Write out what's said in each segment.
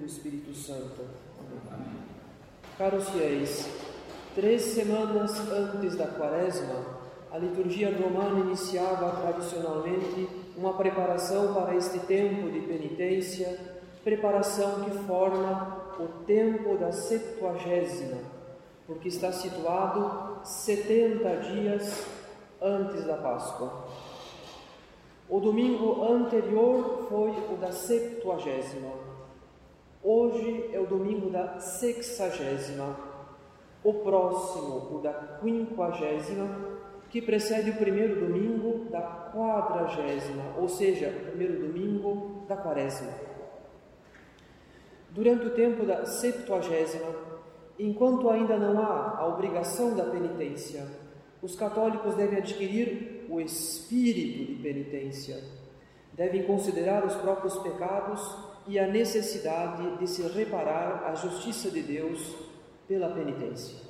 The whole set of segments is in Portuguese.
do Espírito Santo. Caros fiéis, três semanas antes da quaresma, a liturgia romana iniciava tradicionalmente uma preparação para este tempo de penitência, preparação que forma o tempo da Septuagésima, porque está situado 70 dias antes da Páscoa. O domingo anterior foi o da Septuagésima. Hoje é o domingo da Sexagésima. O próximo, o da Quinquagésima que precede o primeiro domingo da quadragésima, ou seja, o primeiro domingo da quaresma. Durante o tempo da septuagésima, enquanto ainda não há a obrigação da penitência, os católicos devem adquirir o espírito de penitência, devem considerar os próprios pecados e a necessidade de se reparar à justiça de Deus pela penitência.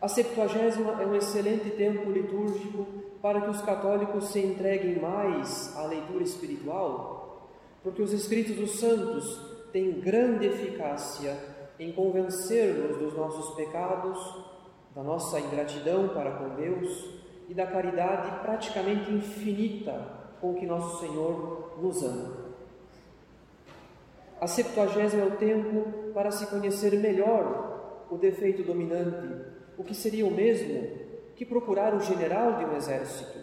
A Septuagésima é um excelente tempo litúrgico para que os católicos se entreguem mais à leitura espiritual, porque os escritos dos santos têm grande eficácia em convencer-nos dos nossos pecados, da nossa ingratidão para com Deus e da caridade praticamente infinita com que nosso Senhor nos ama. A Septuagésima é o tempo para se conhecer melhor o defeito dominante o que seria o mesmo que procurar o general de um exército,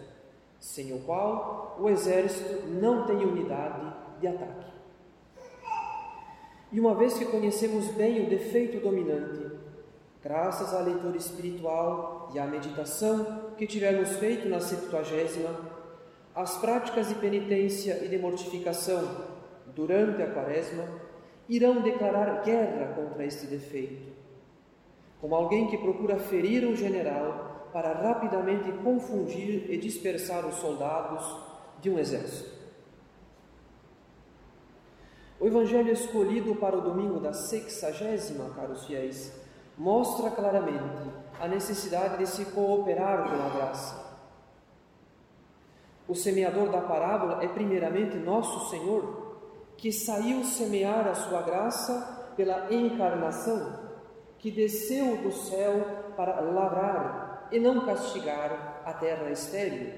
sem o qual o exército não tem unidade de ataque. E uma vez que conhecemos bem o defeito dominante, graças à leitura espiritual e à meditação que tivermos feito na Septuagésima, as práticas de penitência e de mortificação durante a Quaresma irão declarar guerra contra este defeito como alguém que procura ferir um general para rapidamente confundir e dispersar os soldados de um exército. O evangelho escolhido para o domingo da sexagésima, caros fiéis, mostra claramente a necessidade de se cooperar com a graça. O semeador da parábola é primeiramente nosso Senhor, que saiu semear a sua graça pela encarnação que desceu do céu para lavrar e não castigar a terra estéril,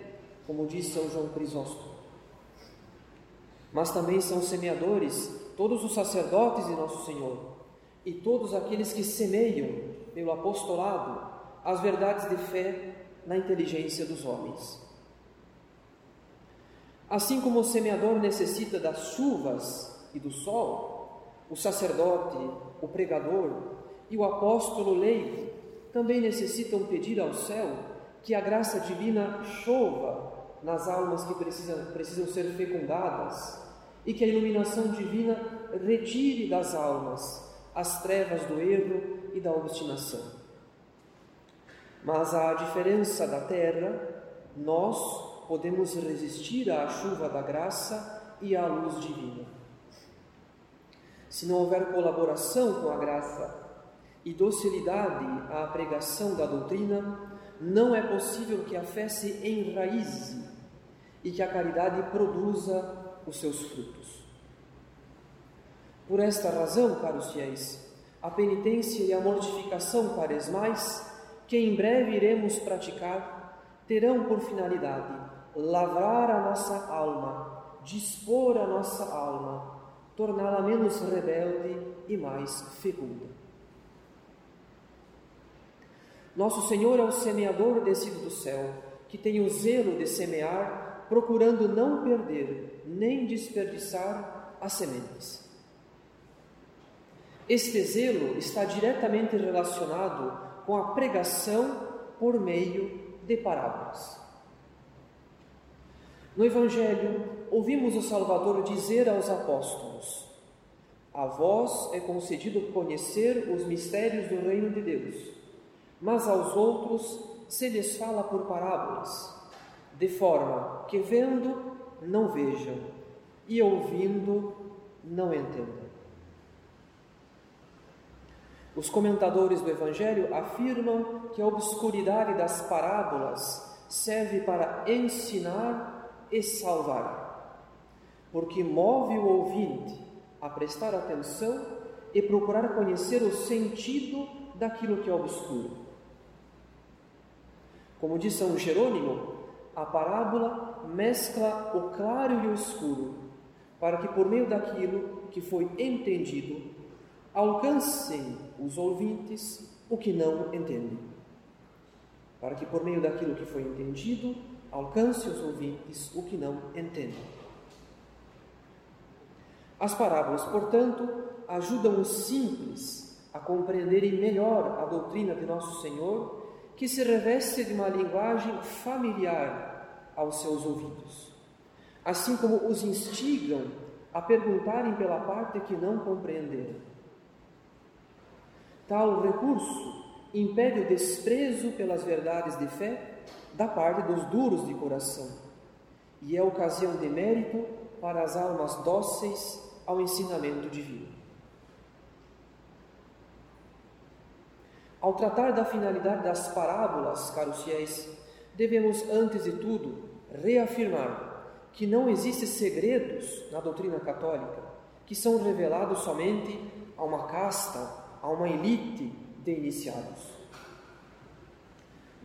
como diz São João Crisóstomo. Mas também são semeadores todos os sacerdotes de Nosso Senhor e todos aqueles que semeiam pelo apostolado as verdades de fé na inteligência dos homens. Assim como o semeador necessita das chuvas e do sol, o sacerdote, o pregador, e o apóstolo leigo também necessitam pedir ao céu que a graça divina chova nas almas que precisam, precisam ser fecundadas e que a iluminação divina retire das almas as trevas do erro e da obstinação. Mas à diferença da terra, nós podemos resistir à chuva da graça e à luz divina. Se não houver colaboração com a graça e docilidade à pregação da doutrina, não é possível que a fé se enraize e que a caridade produza os seus frutos. Por esta razão, caros fiéis, a penitência e a mortificação quaresmais, que em breve iremos praticar, terão por finalidade lavrar a nossa alma, dispor a nossa alma, torná-la menos rebelde e mais fecunda. Nosso Senhor é o semeador descido do céu, que tem o zelo de semear, procurando não perder nem desperdiçar as sementes. Este zelo está diretamente relacionado com a pregação por meio de parábolas. No Evangelho, ouvimos o Salvador dizer aos apóstolos: A vós é concedido conhecer os mistérios do reino de Deus mas aos outros se lhes fala por parábolas, de forma que vendo não vejam e ouvindo não entendam. Os comentadores do Evangelho afirmam que a obscuridade das parábolas serve para ensinar e salvar, porque move o ouvinte a prestar atenção e procurar conhecer o sentido daquilo que é obscuro. Como diz São Jerônimo, a parábola mescla o claro e o escuro, para que por meio daquilo que foi entendido, alcancem os ouvintes o que não entendem. Para que por meio daquilo que foi entendido, alcance os ouvintes o que não entendem. As parábolas, portanto, ajudam os simples a compreenderem melhor a doutrina de nosso Senhor, que se reveste de uma linguagem familiar aos seus ouvidos, assim como os instigam a perguntarem pela parte que não compreenderam. Tal recurso impede o desprezo pelas verdades de fé da parte dos duros de coração e é ocasião de mérito para as almas dóceis ao ensinamento divino. Ao tratar da finalidade das parábolas, caros fiéis, devemos, antes de tudo, reafirmar que não existem segredos na doutrina católica que são revelados somente a uma casta, a uma elite de iniciados.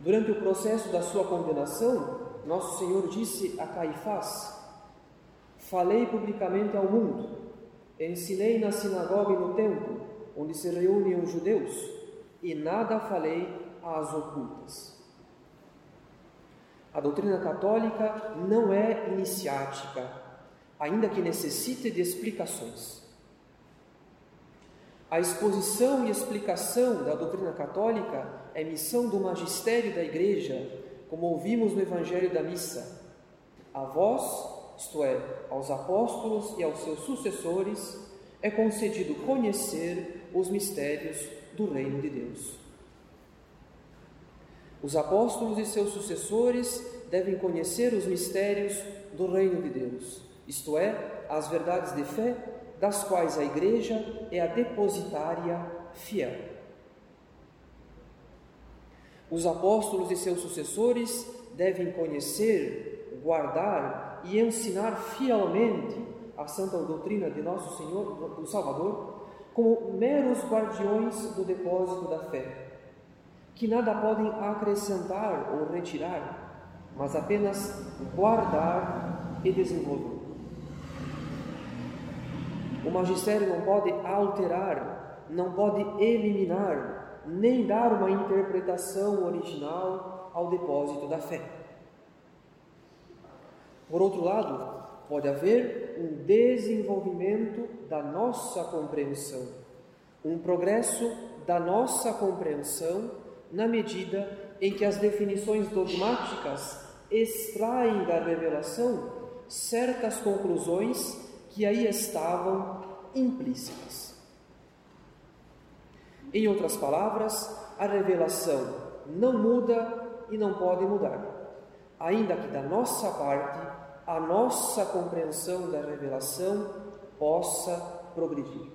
Durante o processo da sua condenação, nosso Senhor disse a Caifás: Falei publicamente ao mundo, ensinei na sinagoga e no templo, onde se reúnem os judeus, e nada falei às ocultas. A doutrina católica não é iniciática, ainda que necessite de explicações. A exposição e explicação da doutrina católica é missão do magistério da Igreja, como ouvimos no Evangelho da Missa. A vós, isto é, aos apóstolos e aos seus sucessores, é concedido conhecer os mistérios do Reino de Deus. Os apóstolos e seus sucessores devem conhecer os mistérios do Reino de Deus, isto é, as verdades de fé das quais a Igreja é a depositária fiel. Os apóstolos e seus sucessores devem conhecer, guardar e ensinar fielmente a santa doutrina de nosso Senhor, do Salvador, como meros guardiões do depósito da fé, que nada podem acrescentar ou retirar, mas apenas guardar e desenvolver. O magistério não pode alterar, não pode eliminar, nem dar uma interpretação original ao depósito da fé. Por outro lado, pode haver um desenvolvimento da nossa compreensão, um progresso da nossa compreensão na medida em que as definições dogmáticas extraem da revelação certas conclusões que aí estavam implícitas. Em outras palavras, a revelação não muda e não pode mudar, ainda que da nossa parte a nossa compreensão da revelação possa progredir.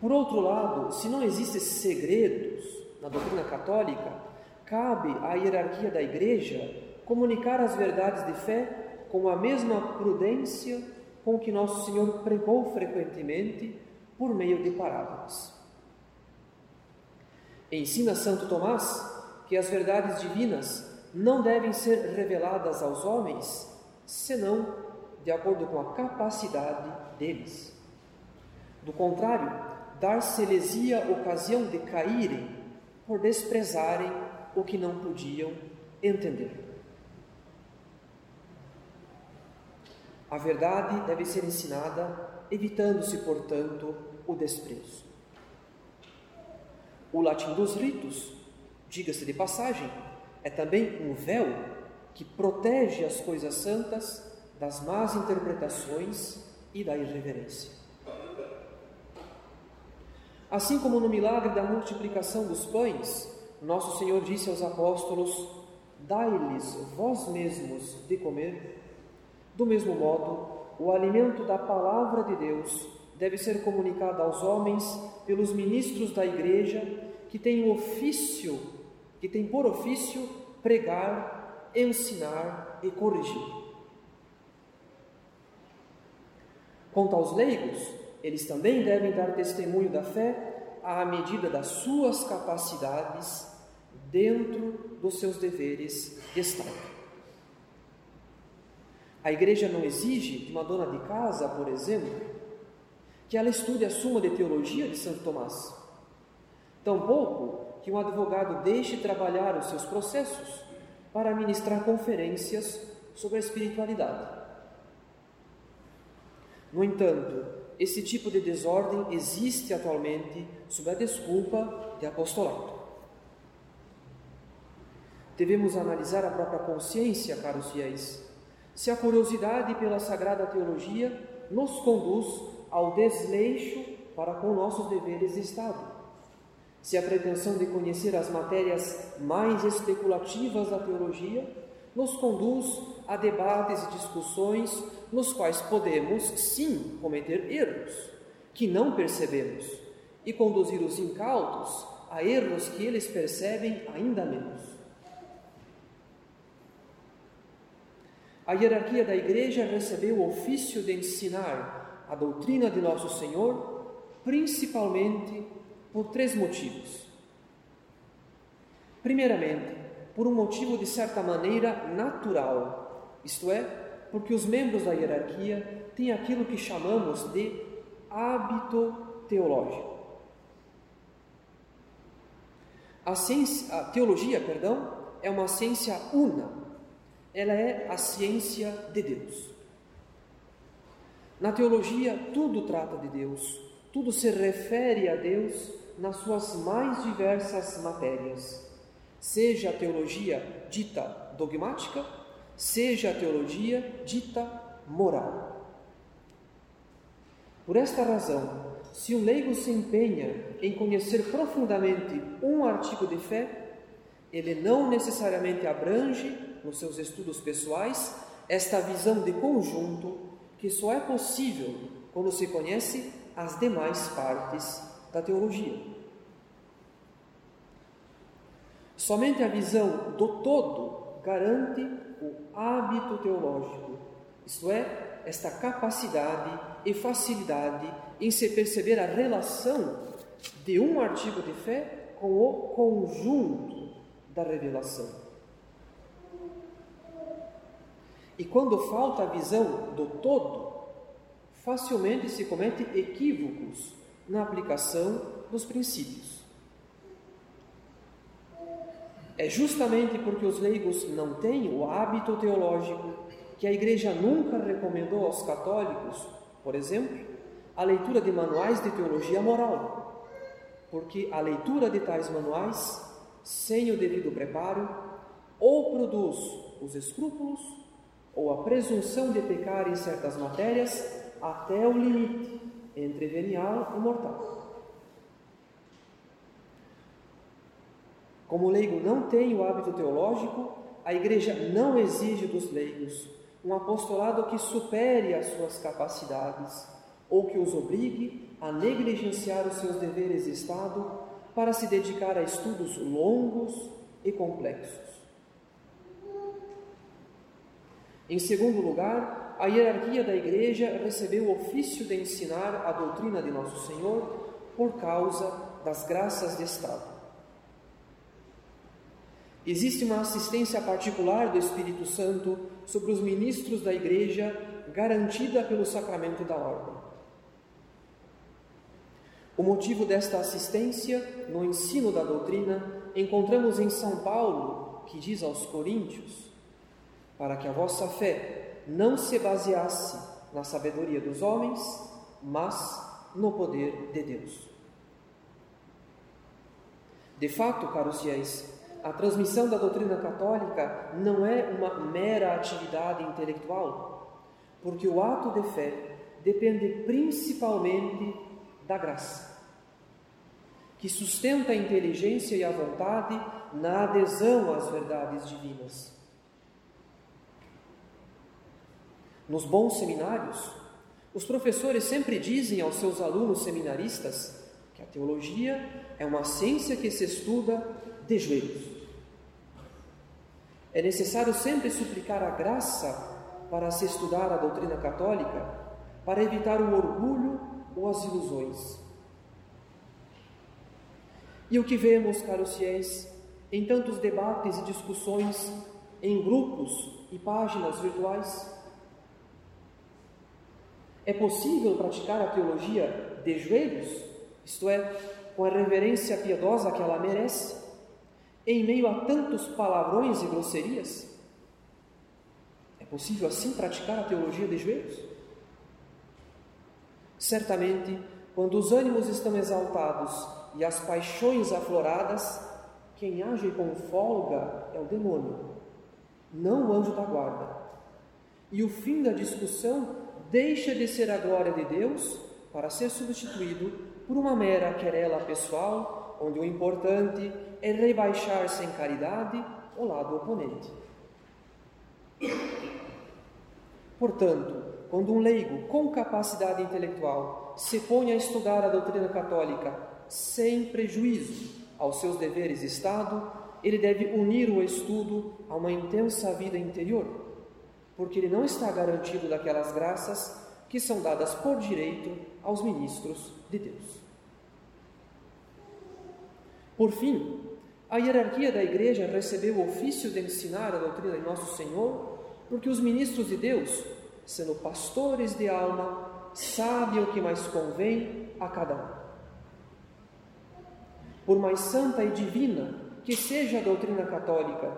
Por outro lado, se não existem segredos na doutrina católica, cabe à hierarquia da Igreja comunicar as verdades de fé com a mesma prudência com que Nosso Senhor pregou frequentemente por meio de parábolas. Ensina Santo Tomás que as verdades divinas não devem ser reveladas aos homens senão de acordo com a capacidade deles. Do contrário, dar-se-lhes-ia ocasião de caírem por desprezarem o que não podiam entender. A verdade deve ser ensinada, evitando-se, portanto, o desprezo. O latim dos ritos, diga-se de passagem, é também um véu que protege as coisas santas das más interpretações e da irreverência. Assim como no milagre da multiplicação dos pães, nosso Senhor disse aos apóstolos: Dai-lhes vós mesmos de comer. Do mesmo modo, o alimento da palavra de Deus deve ser comunicado aos homens pelos ministros da igreja que têm ofício, que têm por ofício pregar, ensinar e corrigir. Quanto aos leigos, eles também devem dar testemunho da fé à medida das suas capacidades dentro dos seus deveres de Estado. A igreja não exige de uma dona de casa, por exemplo, que ela estude a Suma de Teologia de Santo Tomás. Tampouco que um advogado deixe trabalhar os seus processos para ministrar conferências sobre a espiritualidade. No entanto, esse tipo de desordem existe atualmente sob a desculpa de apostolado. Devemos analisar a própria consciência, caros fiéis, se a curiosidade pela sagrada teologia nos conduz ao desleixo para com nossos deveres de Estado. Se a pretensão de conhecer as matérias mais especulativas da teologia nos conduz a debates e discussões nos quais podemos, sim, cometer erros que não percebemos e conduzir os incautos a erros que eles percebem ainda menos. A hierarquia da igreja recebeu o ofício de ensinar a doutrina de nosso Senhor, principalmente por três motivos. Primeiramente, por um motivo de certa maneira natural, isto é, porque os membros da hierarquia têm aquilo que chamamos de hábito teológico. A, ciência, a teologia, perdão, é uma ciência una. Ela é a ciência de Deus. Na teologia, tudo trata de Deus, tudo se refere a Deus nas suas mais diversas matérias seja a teologia dita dogmática, seja a teologia dita moral. Por esta razão, se um leigo se empenha em conhecer profundamente um artigo de fé, ele não necessariamente abrange, nos seus estudos pessoais, esta visão de conjunto que só é possível quando se conhece as demais partes da teologia. Somente a visão do todo garante o hábito teológico, isto é, esta capacidade e facilidade em se perceber a relação de um artigo de fé com o conjunto da revelação. E quando falta a visão do todo, facilmente se comete equívocos na aplicação dos princípios. É justamente porque os leigos não têm o hábito teológico que a Igreja nunca recomendou aos católicos, por exemplo, a leitura de manuais de teologia moral, porque a leitura de tais manuais, sem o devido preparo, ou produz os escrúpulos ou a presunção de pecar em certas matérias até o limite entre venial e mortal. Como leigo não tem o hábito teológico, a igreja não exige dos leigos um apostolado que supere as suas capacidades ou que os obrigue a negligenciar os seus deveres de Estado para se dedicar a estudos longos e complexos. Em segundo lugar, a hierarquia da igreja recebeu o ofício de ensinar a doutrina de Nosso Senhor por causa das graças de Estado. Existe uma assistência particular do Espírito Santo sobre os ministros da Igreja, garantida pelo sacramento da ordem. O motivo desta assistência no ensino da doutrina encontramos em São Paulo, que diz aos Coríntios: para que a vossa fé não se baseasse na sabedoria dos homens, mas no poder de Deus. De fato, caros fiéis, a transmissão da doutrina católica não é uma mera atividade intelectual, porque o ato de fé depende principalmente da graça, que sustenta a inteligência e a vontade na adesão às verdades divinas. Nos bons seminários, os professores sempre dizem aos seus alunos seminaristas que a teologia é uma ciência que se estuda de joelhos. É necessário sempre suplicar a graça para se estudar a doutrina católica, para evitar o orgulho ou as ilusões. E o que vemos, caros fiéis, em tantos debates e discussões em grupos e páginas virtuais? É possível praticar a teologia de joelhos, isto é, com a reverência piedosa que ela merece, em meio a tantos palavrões e grosserias? É possível assim praticar a teologia de joelhos? Certamente, quando os ânimos estão exaltados e as paixões afloradas, quem age com folga é o demônio, não o anjo da guarda. E o fim da discussão deixa de ser a glória de Deus para ser substituído por uma mera querela pessoal, onde o importante é rebaixar-se em caridade o lado oponente. Portanto, quando um leigo com capacidade intelectual se põe a estudar a doutrina católica sem prejuízo aos seus deveres de Estado, ele deve unir o estudo a uma intensa vida interior, porque ele não está garantido daquelas graças que são dadas por direito aos ministros de Deus. Por fim, a hierarquia da Igreja recebeu o ofício de ensinar a doutrina de Nosso Senhor, porque os ministros de Deus, sendo pastores de alma, sabem o que mais convém a cada um por mais santa e divina que seja a doutrina católica,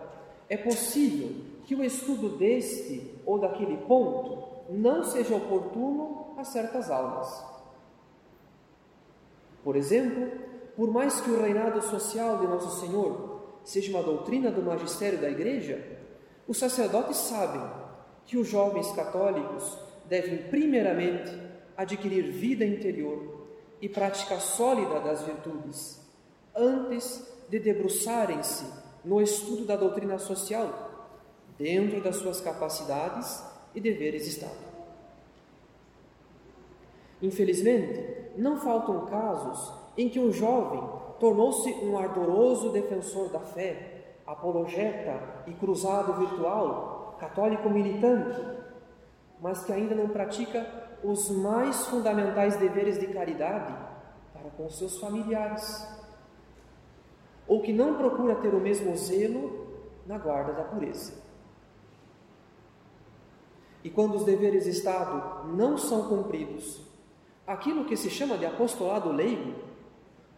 é possível que o estudo deste ou daquele ponto não seja oportuno a certas almas. Por exemplo, por mais que o reinado social de Nosso Senhor seja uma doutrina do magistério da Igreja, os sacerdotes sabem que os jovens católicos devem, primeiramente, adquirir vida interior e prática sólida das virtudes antes de debruçarem-se no estudo da doutrina social, dentro das suas capacidades e deveres de Estado. Infelizmente, não faltam casos em que um jovem tornou-se um ardoroso defensor da fé, apologeta e cruzado virtual, católico militante, mas que ainda não pratica os mais fundamentais deveres de caridade para com seus familiares ou que não procura ter o mesmo zelo na guarda da pureza. E quando os deveres de Estado não são cumpridos, aquilo que se chama de apostolado leigo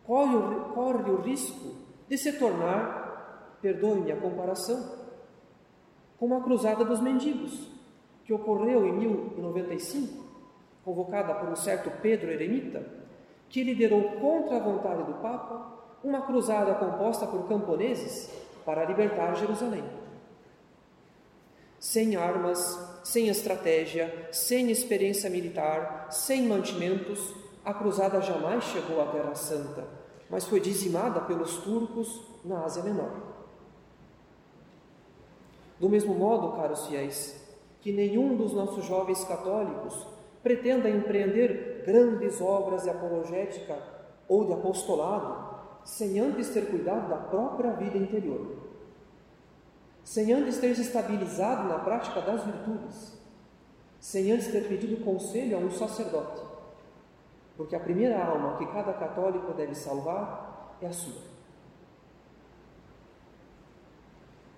corre o, corre o risco de se tornar, perdoe-me a comparação, como a cruzada dos mendigos, que ocorreu em 1095, convocada por um certo Pedro Eremita, que liderou contra a vontade do Papa uma cruzada composta por camponeses para libertar Jerusalém. Sem armas, sem estratégia, sem experiência militar, sem mantimentos, a cruzada jamais chegou à Terra Santa, mas foi dizimada pelos turcos na Ásia Menor. Do mesmo modo, caros fiéis, que nenhum dos nossos jovens católicos pretenda empreender grandes obras de apologética ou de apostolado sem antes ter cuidado da própria vida interior, sem antes ter se estabilizado na prática das virtudes, sem antes ter pedido conselho a um sacerdote, porque a primeira alma que cada católico deve salvar é a sua.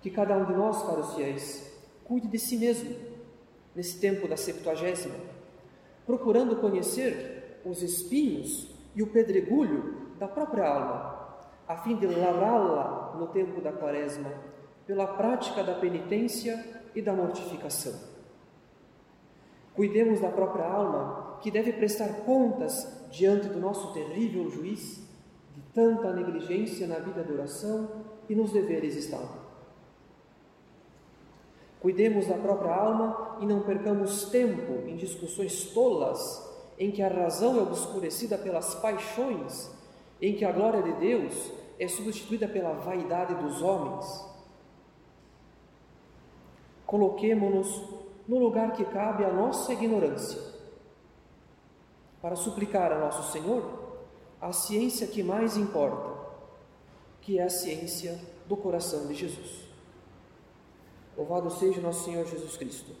Que cada um de nós, caros fiéis, cuide de si mesmo nesse tempo da Septuagésima, procurando conhecer os espinhos e o pedregulho da própria alma, a fim de lavrá-la no tempo da quaresma, pela prática da penitência e da mortificação. Cuidemos da própria alma, que deve prestar contas diante do nosso terrível juiz de tanta negligência na vida de oração e nos deveres de Estado. Cuidemos da própria alma e não percamos tempo em discussões tolas em que a razão é obscurecida pelas paixões em que a glória de Deus é substituída pela vaidade dos homens. Coloquemo-nos no lugar que cabe a nossa ignorância, para suplicar a nosso Senhor a ciência que mais importa, que é a ciência do coração de Jesus. Louvado seja nosso Senhor Jesus Cristo.